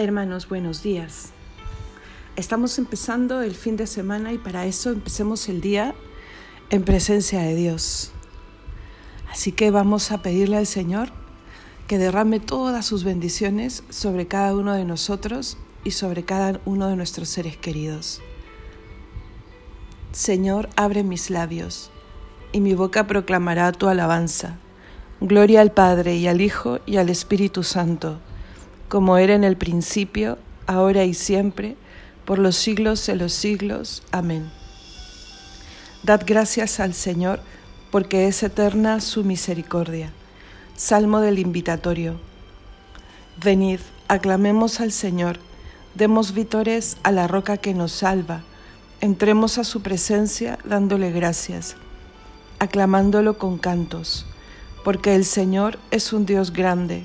Hermanos, buenos días. Estamos empezando el fin de semana y para eso empecemos el día en presencia de Dios. Así que vamos a pedirle al Señor que derrame todas sus bendiciones sobre cada uno de nosotros y sobre cada uno de nuestros seres queridos. Señor, abre mis labios y mi boca proclamará tu alabanza. Gloria al Padre y al Hijo y al Espíritu Santo como era en el principio, ahora y siempre, por los siglos de los siglos. Amén. Dad gracias al Señor, porque es eterna su misericordia. Salmo del Invitatorio. Venid, aclamemos al Señor, demos vítores a la roca que nos salva, entremos a su presencia dándole gracias, aclamándolo con cantos, porque el Señor es un Dios grande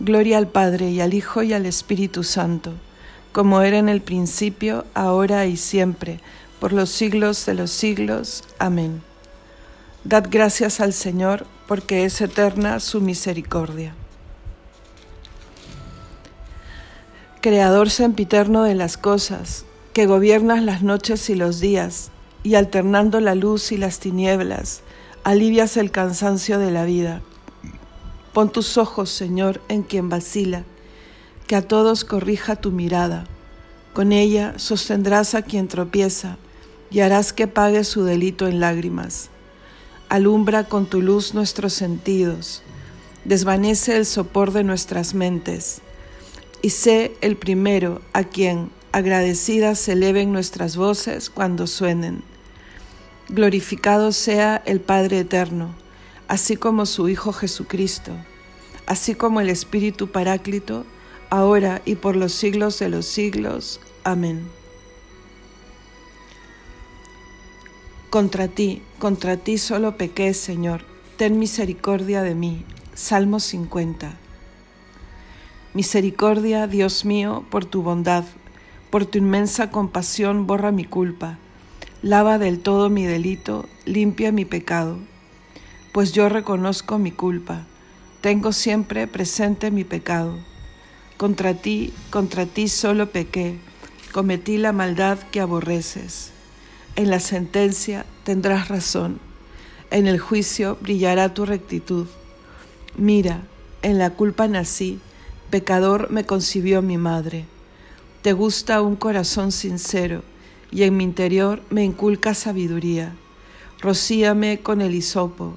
Gloria al Padre y al Hijo y al Espíritu Santo, como era en el principio, ahora y siempre, por los siglos de los siglos. Amén. Dad gracias al Señor, porque es eterna su misericordia. Creador sempiterno de las cosas, que gobiernas las noches y los días, y alternando la luz y las tinieblas, alivias el cansancio de la vida Pon tus ojos, Señor, en quien vacila, que a todos corrija tu mirada. Con ella sostendrás a quien tropieza y harás que pague su delito en lágrimas. Alumbra con tu luz nuestros sentidos, desvanece el sopor de nuestras mentes, y sé el primero a quien agradecidas se eleven nuestras voces cuando suenen. Glorificado sea el Padre Eterno así como su Hijo Jesucristo, así como el Espíritu Paráclito, ahora y por los siglos de los siglos. Amén. Contra ti, contra ti solo pequé, Señor, ten misericordia de mí. Salmo 50. Misericordia, Dios mío, por tu bondad, por tu inmensa compasión borra mi culpa, lava del todo mi delito, limpia mi pecado pues yo reconozco mi culpa, tengo siempre presente mi pecado. Contra ti, contra ti solo pequé, cometí la maldad que aborreces. En la sentencia tendrás razón, en el juicio brillará tu rectitud. Mira, en la culpa nací, pecador me concibió mi madre. Te gusta un corazón sincero, y en mi interior me inculca sabiduría. Rocíame con el hisopo,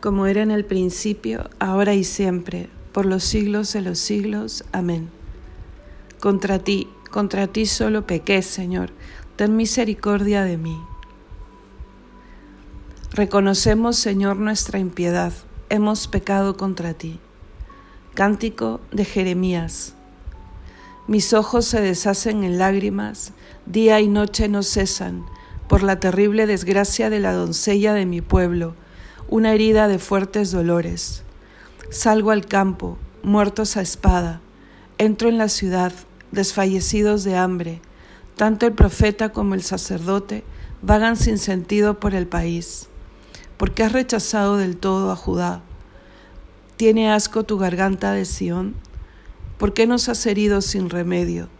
como era en el principio, ahora y siempre, por los siglos de los siglos. Amén. Contra ti, contra ti solo pequé, Señor, ten misericordia de mí. Reconocemos, Señor, nuestra impiedad, hemos pecado contra ti. Cántico de Jeremías. Mis ojos se deshacen en lágrimas, día y noche no cesan, por la terrible desgracia de la doncella de mi pueblo, una herida de fuertes dolores. Salgo al campo, muertos a espada, entro en la ciudad, desfallecidos de hambre, tanto el profeta como el sacerdote vagan sin sentido por el país porque has rechazado del todo a Judá. ¿Tiene asco tu garganta de Sión? ¿Por qué nos has herido sin remedio?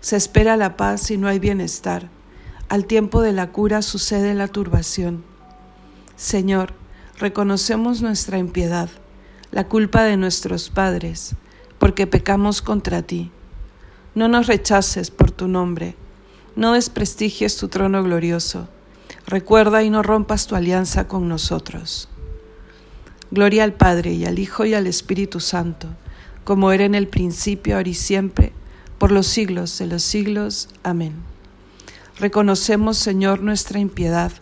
Se espera la paz y no hay bienestar. Al tiempo de la cura sucede la turbación. Señor, reconocemos nuestra impiedad, la culpa de nuestros padres, porque pecamos contra ti. No nos rechaces por tu nombre, no desprestigies tu trono glorioso Recuerda y no rompas tu alianza con nosotros. Gloria al Padre y al Hijo y al Espíritu Santo, como era en el principio, ahora y siempre, por los siglos de los siglos. Amén. Reconocemos, Señor, nuestra impiedad,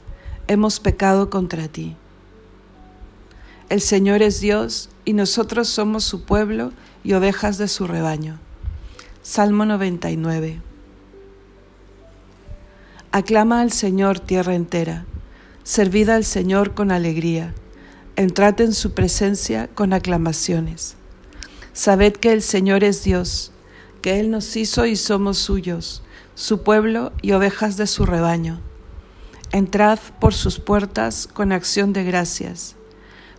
hemos pecado contra ti. El Señor es Dios y nosotros somos su pueblo y ovejas de su rebaño. Salmo 99. Aclama al Señor tierra entera, servid al Señor con alegría, entrad en su presencia con aclamaciones. Sabed que el Señor es Dios, que Él nos hizo y somos suyos, su pueblo y ovejas de su rebaño. Entrad por sus puertas con acción de gracias,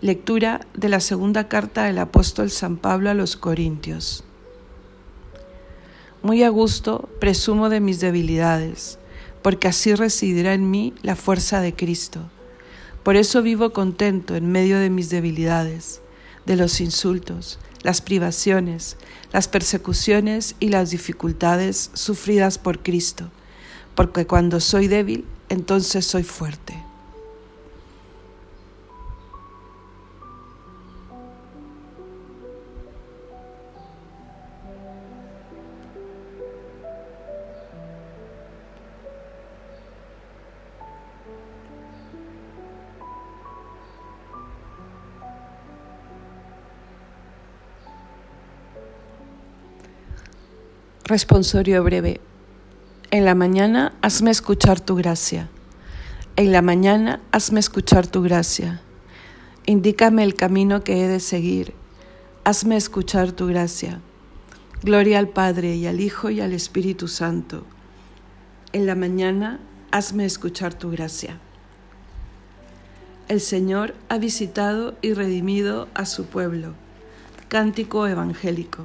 Lectura de la segunda carta del apóstol San Pablo a los Corintios. Muy a gusto presumo de mis debilidades, porque así residirá en mí la fuerza de Cristo. Por eso vivo contento en medio de mis debilidades, de los insultos, las privaciones, las persecuciones y las dificultades sufridas por Cristo, porque cuando soy débil, entonces soy fuerte. Responsorio breve. En la mañana hazme escuchar tu gracia. En la mañana hazme escuchar tu gracia. Indícame el camino que he de seguir. Hazme escuchar tu gracia. Gloria al Padre y al Hijo y al Espíritu Santo. En la mañana hazme escuchar tu gracia. El Señor ha visitado y redimido a su pueblo. Cántico evangélico.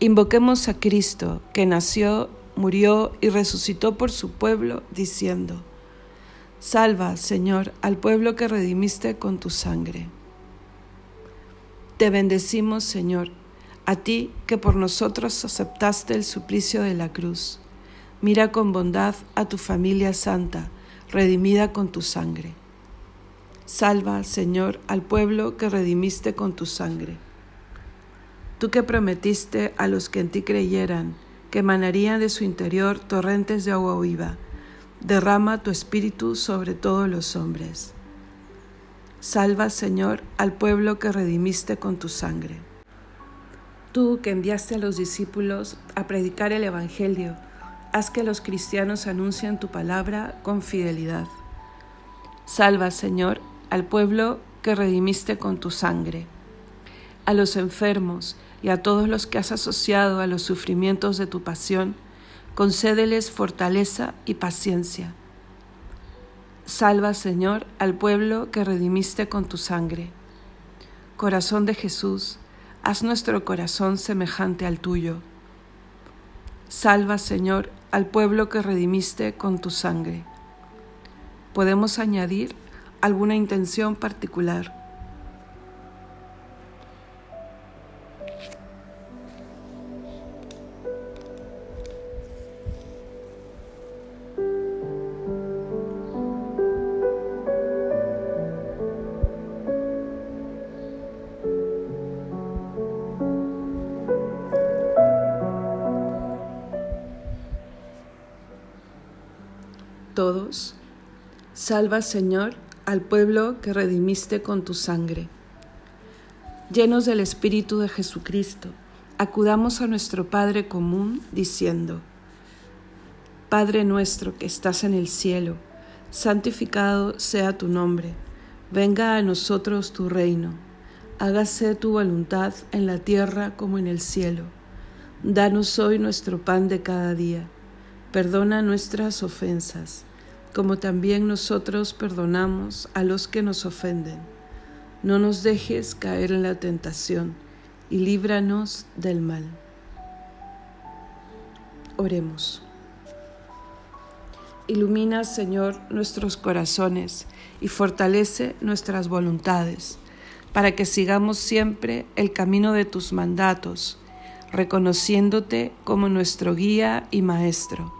Invoquemos a Cristo, que nació, murió y resucitó por su pueblo, diciendo, Salva, Señor, al pueblo que redimiste con tu sangre. Te bendecimos, Señor, a ti que por nosotros aceptaste el suplicio de la cruz Mira con bondad a tu familia santa, redimida con tu sangre. Salva, Señor, al pueblo que redimiste con tu sangre. Tú que prometiste a los que en ti creyeran que emanarían de su interior torrentes de agua viva, derrama tu espíritu sobre todos los hombres. Salva, Señor, al pueblo que redimiste con tu sangre. Tú que enviaste a los discípulos a predicar el Evangelio, haz que los cristianos anuncien tu palabra con fidelidad. Salva, Señor, al pueblo que redimiste con tu sangre, a los enfermos y a todos los que has asociado a los sufrimientos de tu pasión, concédeles fortaleza y paciencia. Salva, Señor, al pueblo que redimiste con tu sangre. Corazón de Jesús, haz nuestro corazón semejante al tuyo. Salva, Señor, al pueblo que redimiste con tu sangre. Podemos añadir alguna intención particular. Todos. Salva, Señor, al pueblo que redimiste con tu sangre. Llenos del Espíritu de Jesucristo, acudamos a nuestro Padre común diciendo, Padre nuestro que estás en el cielo, santificado sea tu nombre, venga a nosotros tu reino, hágase tu voluntad en la tierra como en el cielo. Danos hoy nuestro pan de cada día Perdona nuestras ofensas, como también nosotros perdonamos a los que nos ofenden. No nos dejes caer en la tentación y líbranos del mal. Oremos. Ilumina, Señor, nuestros corazones y fortalece nuestras voluntades, para que sigamos siempre el camino de tus mandatos, reconociéndote como nuestro guía y maestro